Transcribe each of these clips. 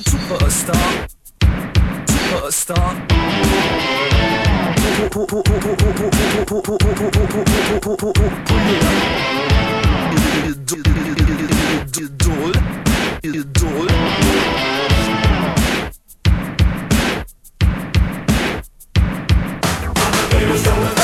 superstar, superstar. Idol, idol. Baby,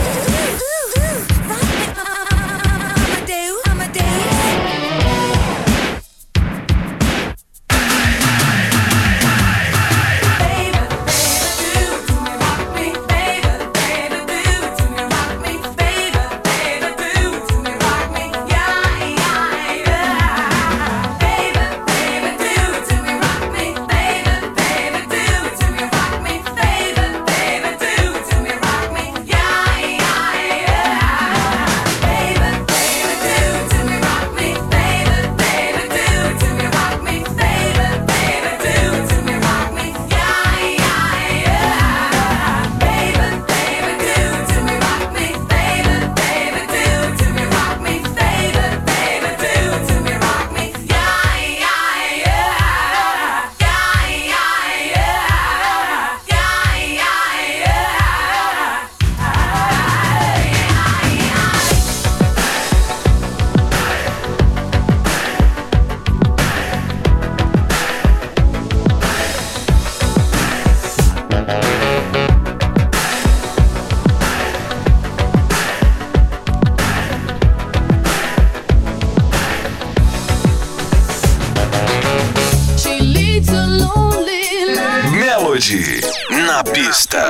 на пista.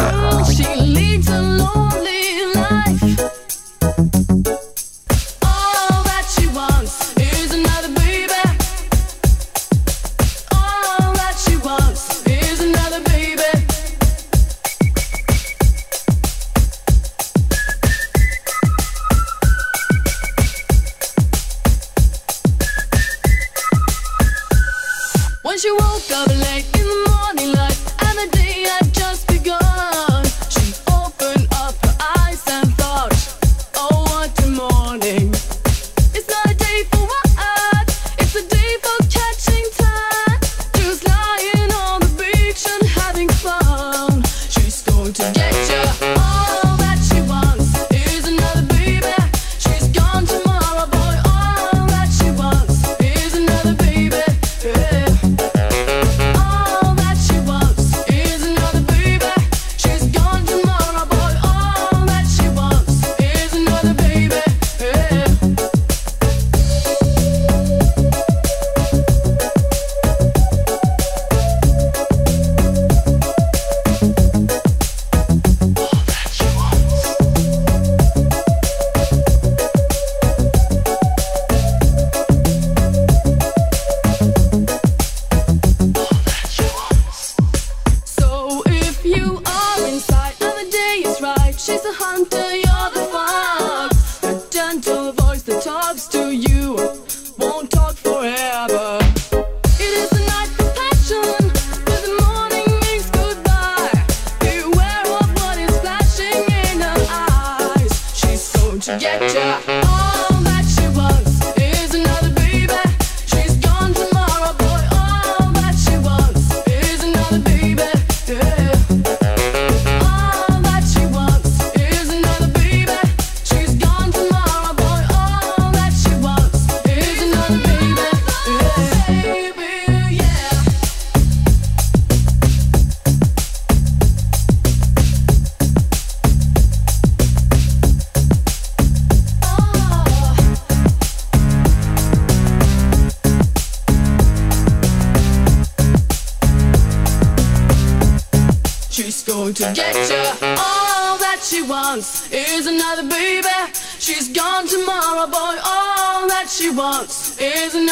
get ya.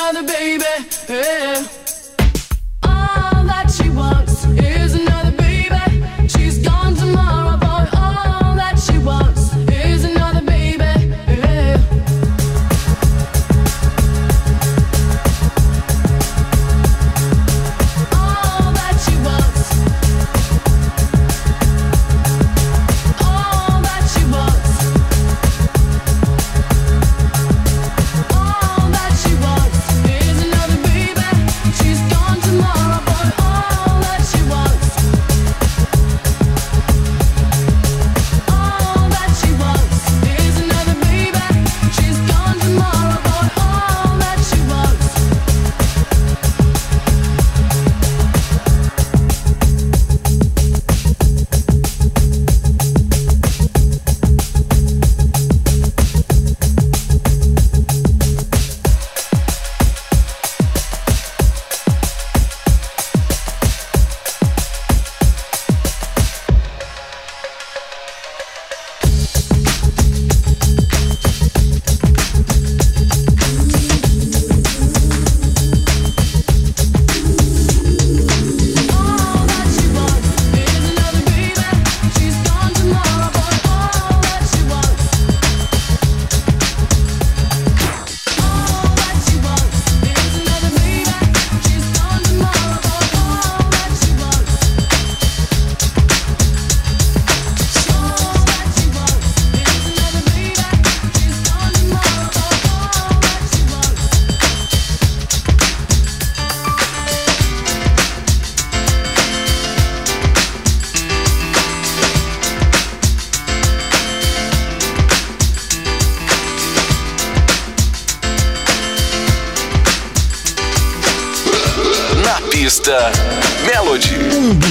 another baby. Yeah.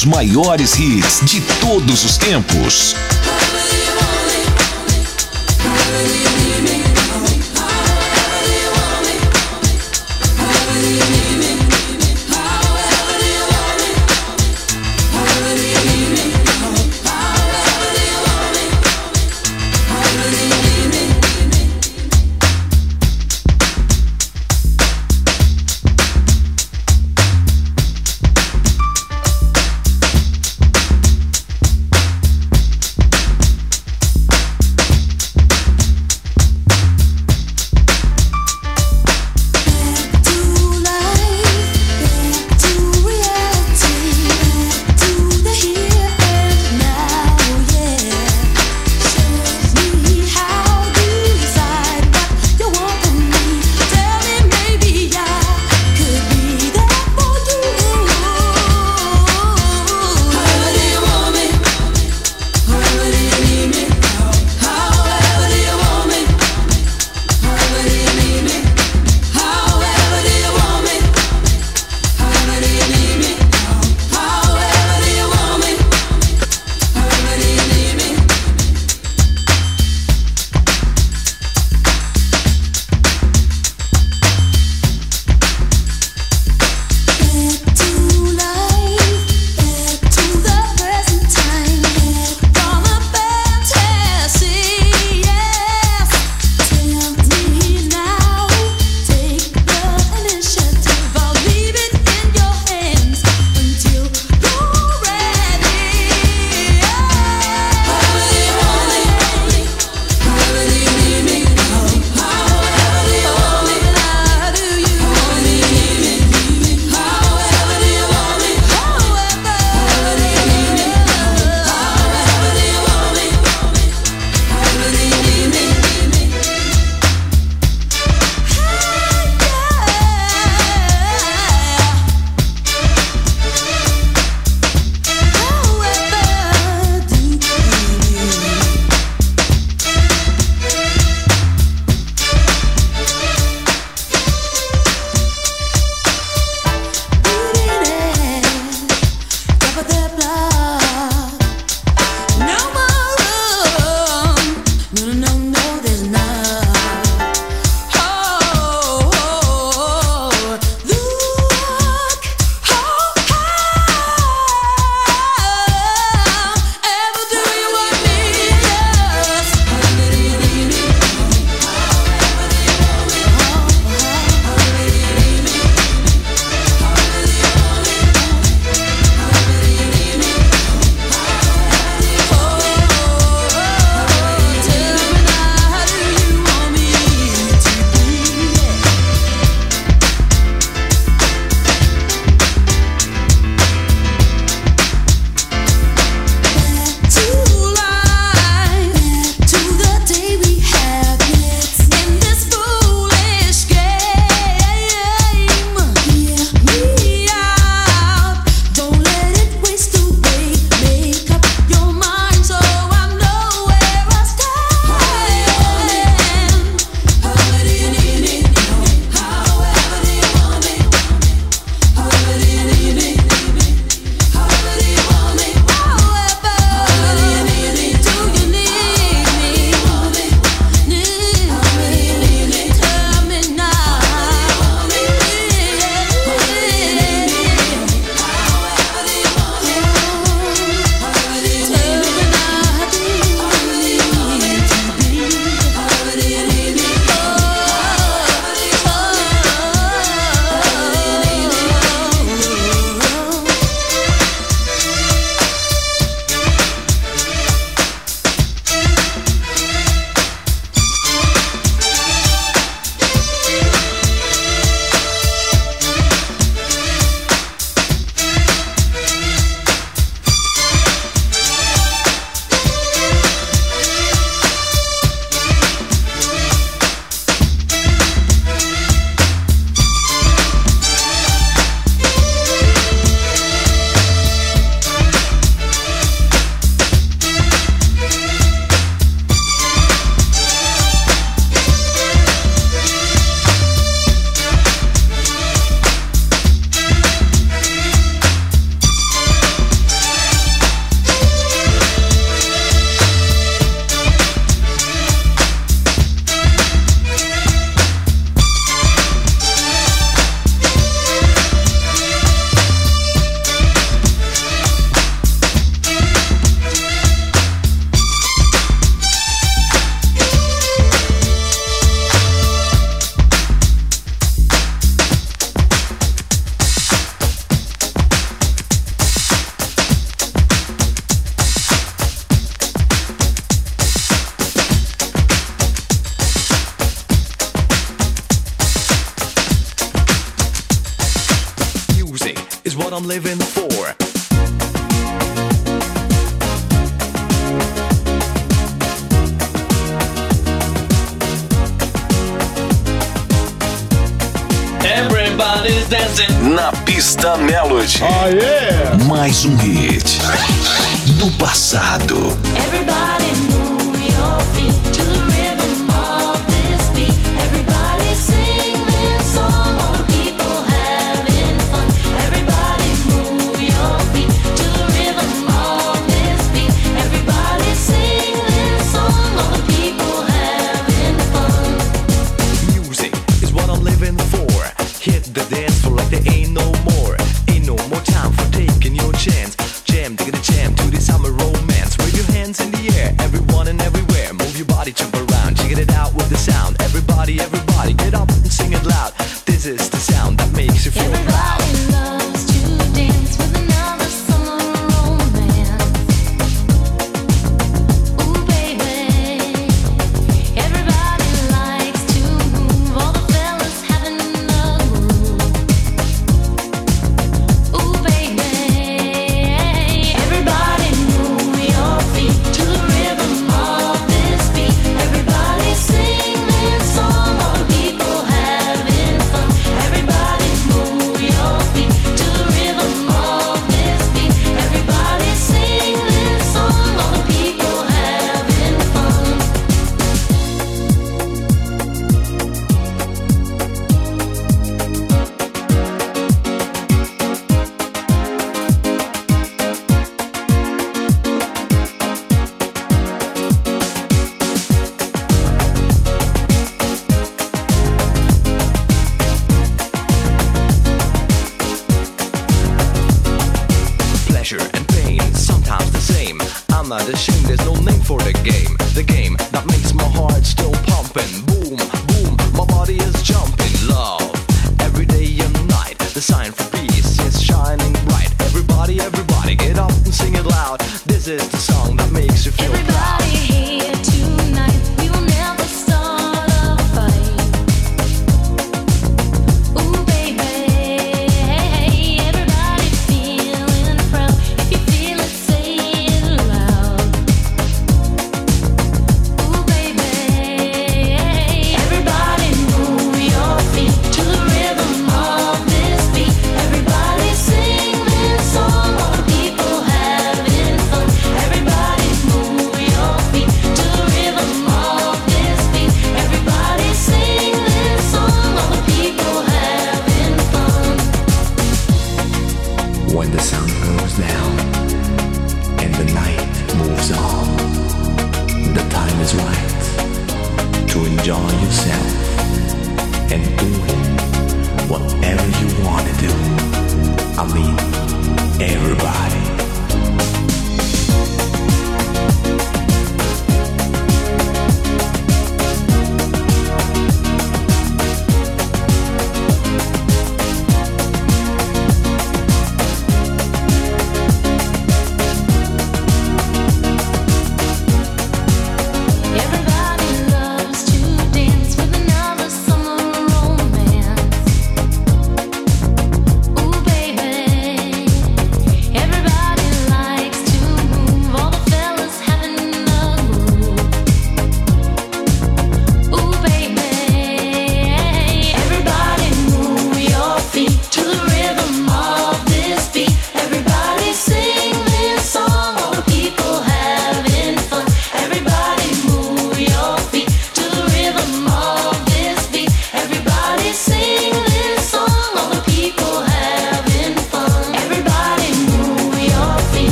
Dos maiores hits de todos os tempos. Zumbi. out. This is the song that makes you feel.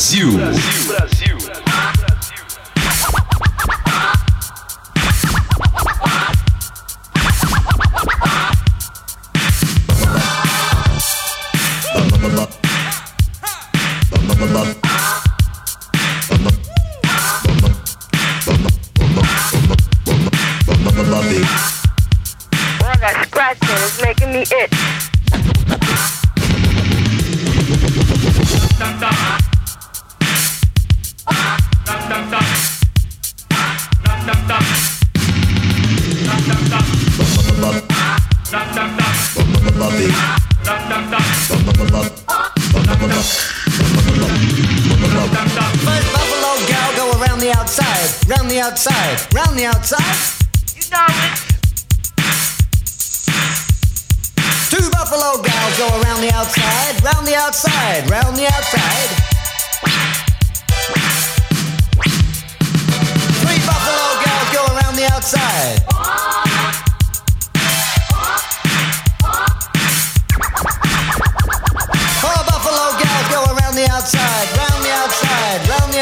Brasil. Brasil.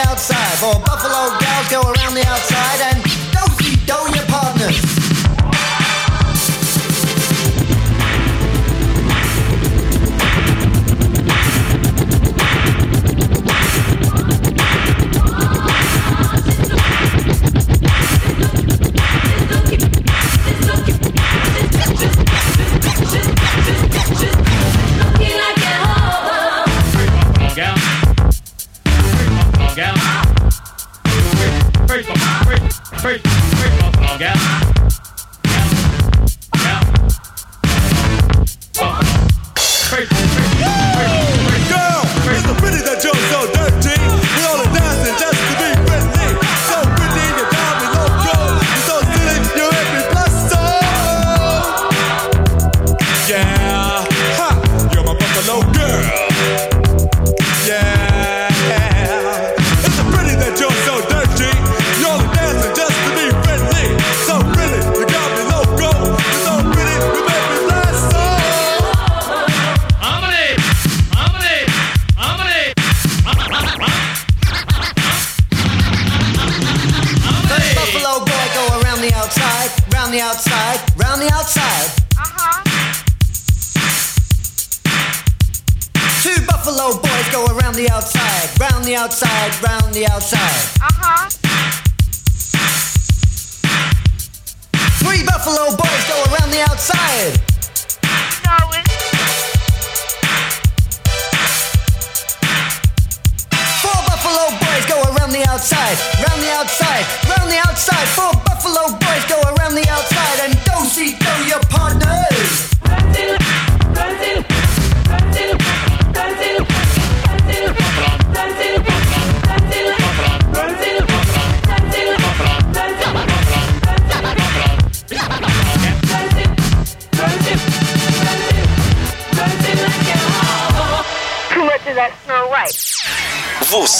outside. For buffalo gals go around the outside.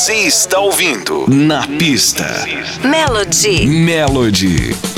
Você está ouvindo Na Pista. Melody. Melody.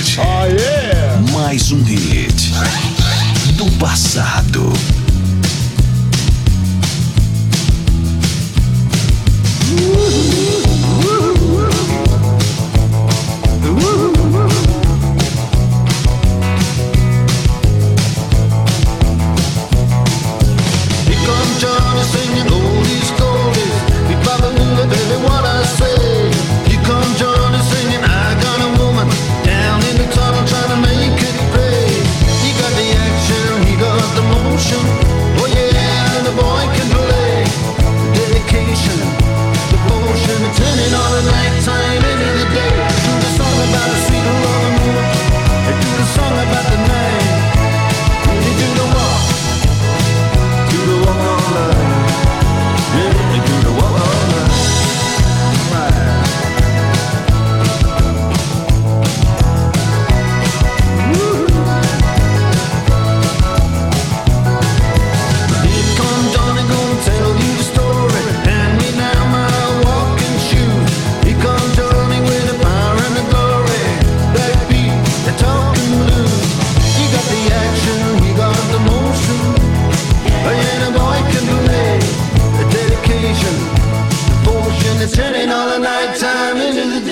Melody. Mais um hit do passado.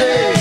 Into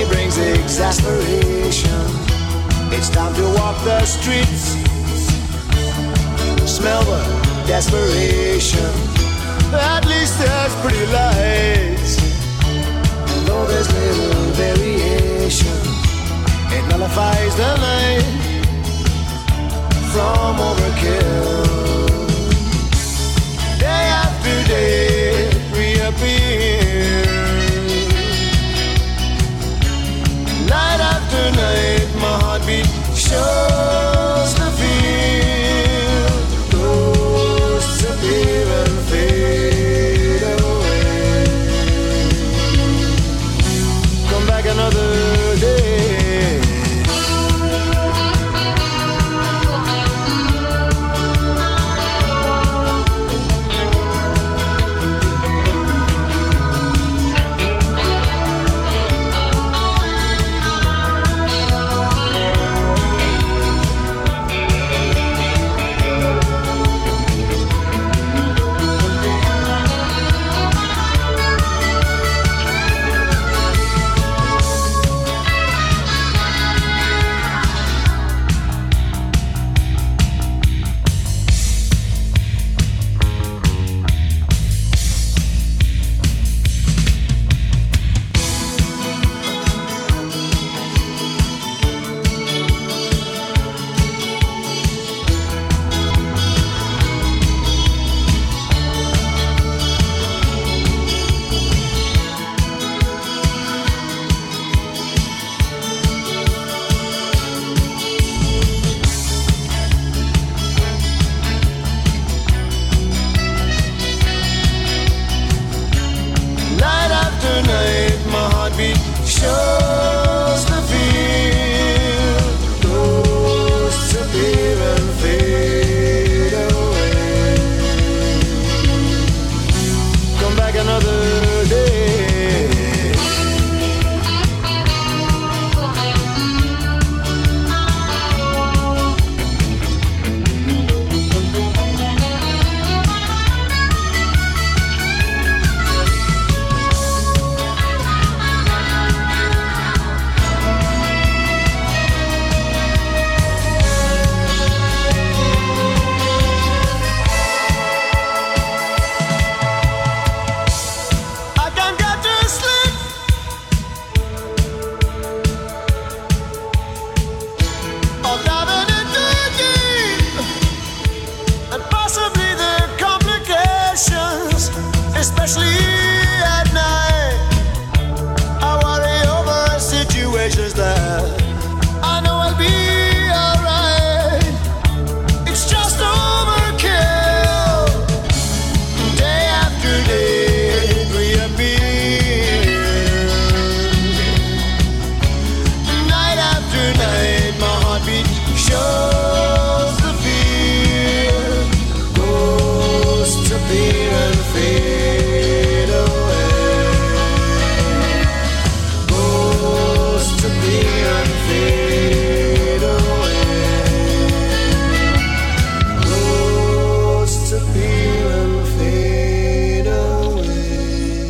pain brings exasperation. It's time to walk the streets. Smell the desperation. At least there's pretty lights. And though there's little variation, it nullifies the night from overkill. Day after day. show.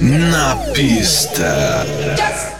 Na Pista. Just